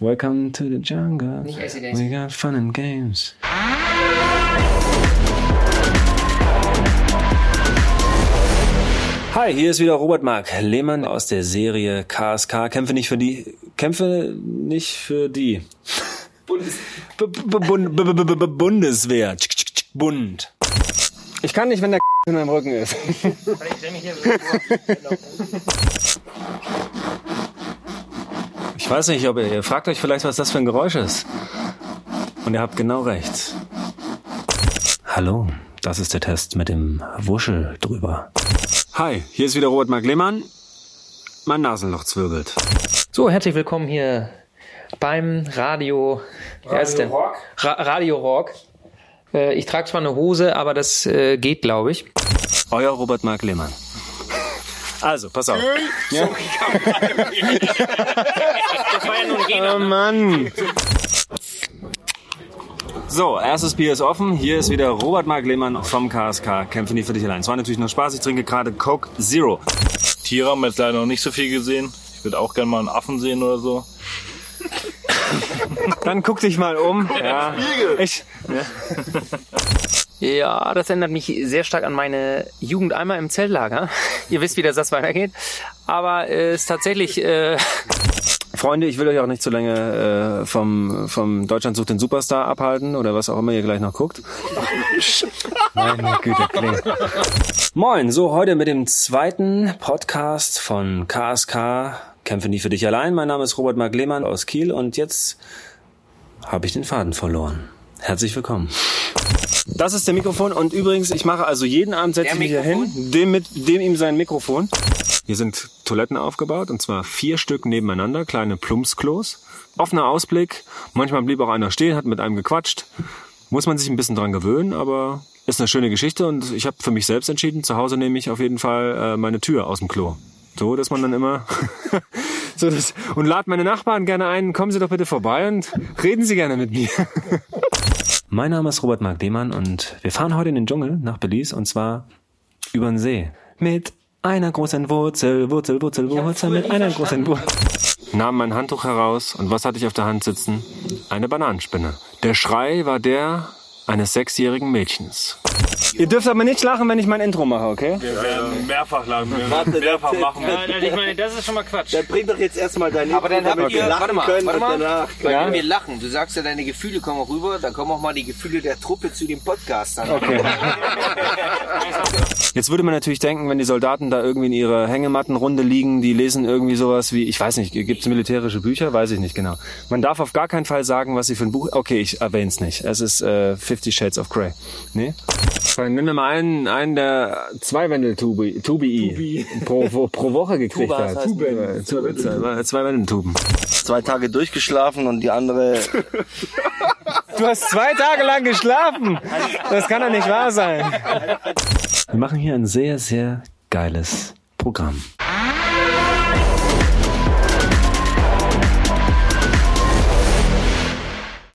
Welcome to the jungle. Nicht. We got fun and games. Hi, hier ist wieder Robert Mark Lehmann aus der Serie KSK. Kämpfe nicht für die. Kämpfe nicht für die. Bundes B -b B Bundeswehr. Bund. Ich kann nicht, wenn der in meinem Rücken ist. Ich weiß nicht, ob ihr, ihr fragt euch vielleicht, was das für ein Geräusch ist. Und ihr habt genau recht. Hallo, das ist der Test mit dem Wuschel drüber. Hi, hier ist wieder Robert Mark Lehmann. Mein Nasenloch zwirbelt. So, herzlich willkommen hier beim Radio. Wer ist denn? Rock? Ra Radio Rock. Äh, ich trage zwar eine Hose, aber das äh, geht, glaube ich. Euer Robert Mark Lehmann. Also, pass auf. Ja. Oh Mann. So, erstes Bier ist offen. Hier ist wieder Robert Mark Lehmann vom KSK. Kämpfe nie für dich allein. Es war natürlich nur Spaß. Ich trinke gerade Coke Zero. Tiere haben wir jetzt leider noch nicht so viel gesehen. Ich würde auch gerne mal einen Affen sehen oder so. Dann guck dich mal um. Ja. Ich, Ja, das erinnert mich sehr stark an meine Jugend einmal im Zeltlager. Ihr wisst, wie der Satz weitergeht. Aber es ist tatsächlich... Äh, Freunde, ich will euch auch nicht zu lange äh, vom, vom Deutschland sucht den Superstar abhalten oder was auch immer ihr gleich noch guckt. Meine Güte, Kling. Moin, so heute mit dem zweiten Podcast von KSK Kämpfe nie für dich allein. Mein Name ist Robert Mark Lehmann aus Kiel und jetzt habe ich den Faden verloren. Herzlich willkommen. Das ist der Mikrofon und übrigens, ich mache also jeden Abend setze ich mich hier hin, dem mit dem ihm sein Mikrofon. Hier sind Toiletten aufgebaut und zwar vier Stück nebeneinander, kleine Plumpsklos. Offener Ausblick, manchmal blieb auch einer stehen, hat mit einem gequatscht. Muss man sich ein bisschen dran gewöhnen, aber ist eine schöne Geschichte und ich habe für mich selbst entschieden, zu Hause nehme ich auf jeden Fall äh, meine Tür aus dem Klo. So, dass man dann immer so das und lad meine Nachbarn gerne ein, kommen Sie doch bitte vorbei und reden Sie gerne mit mir. Mein Name ist Robert Mark Lehmann und wir fahren heute in den Dschungel nach Belize und zwar über den See. Mit einer großen Wurzel, Wurzel, Wurzel, Wurzel, mit einer großen Wurzel. Nahm mein Handtuch heraus und was hatte ich auf der Hand sitzen? Eine Bananenspinne. Der Schrei war der eines sechsjährigen Mädchens. Ihr dürft aber nicht lachen, wenn ich mein Intro mache, okay? Wir werden mehrfach lang, Warte, mehrfach das- machen. ich meine, das ist schon mal Quatsch. Dann bring doch jetzt erstmal dein Aber dann damit habt ihr, wir lachen warte mal, können warte und mal. danach. Weil Ja? wir lachen. Du sagst ja, deine Gefühle kommen auch rüber, dann kommen auch mal die Gefühle der Truppe zu dem Podcast. Dann. Okay. Jetzt würde man natürlich denken, wenn die Soldaten da irgendwie in ihrer Hängemattenrunde liegen, die lesen irgendwie sowas wie, ich weiß nicht, gibt es militärische Bücher? Weiß ich nicht genau. Man darf auf gar keinen Fall sagen, was sie für ein Buch... Okay, ich erwähne es nicht. Es ist äh, Fifty Shades of Grey. Nee? Nimm mir mal einen, einen der zwei Wendeltubi Tubi pro, pro, pro Woche gekriegt Tubas hat. Tuben. Zwei, zwei Wendeltuben. Zwei Tage durchgeschlafen und die andere. Du hast zwei Tage lang geschlafen. Das kann doch nicht wahr sein. Wir machen hier ein sehr, sehr geiles Programm.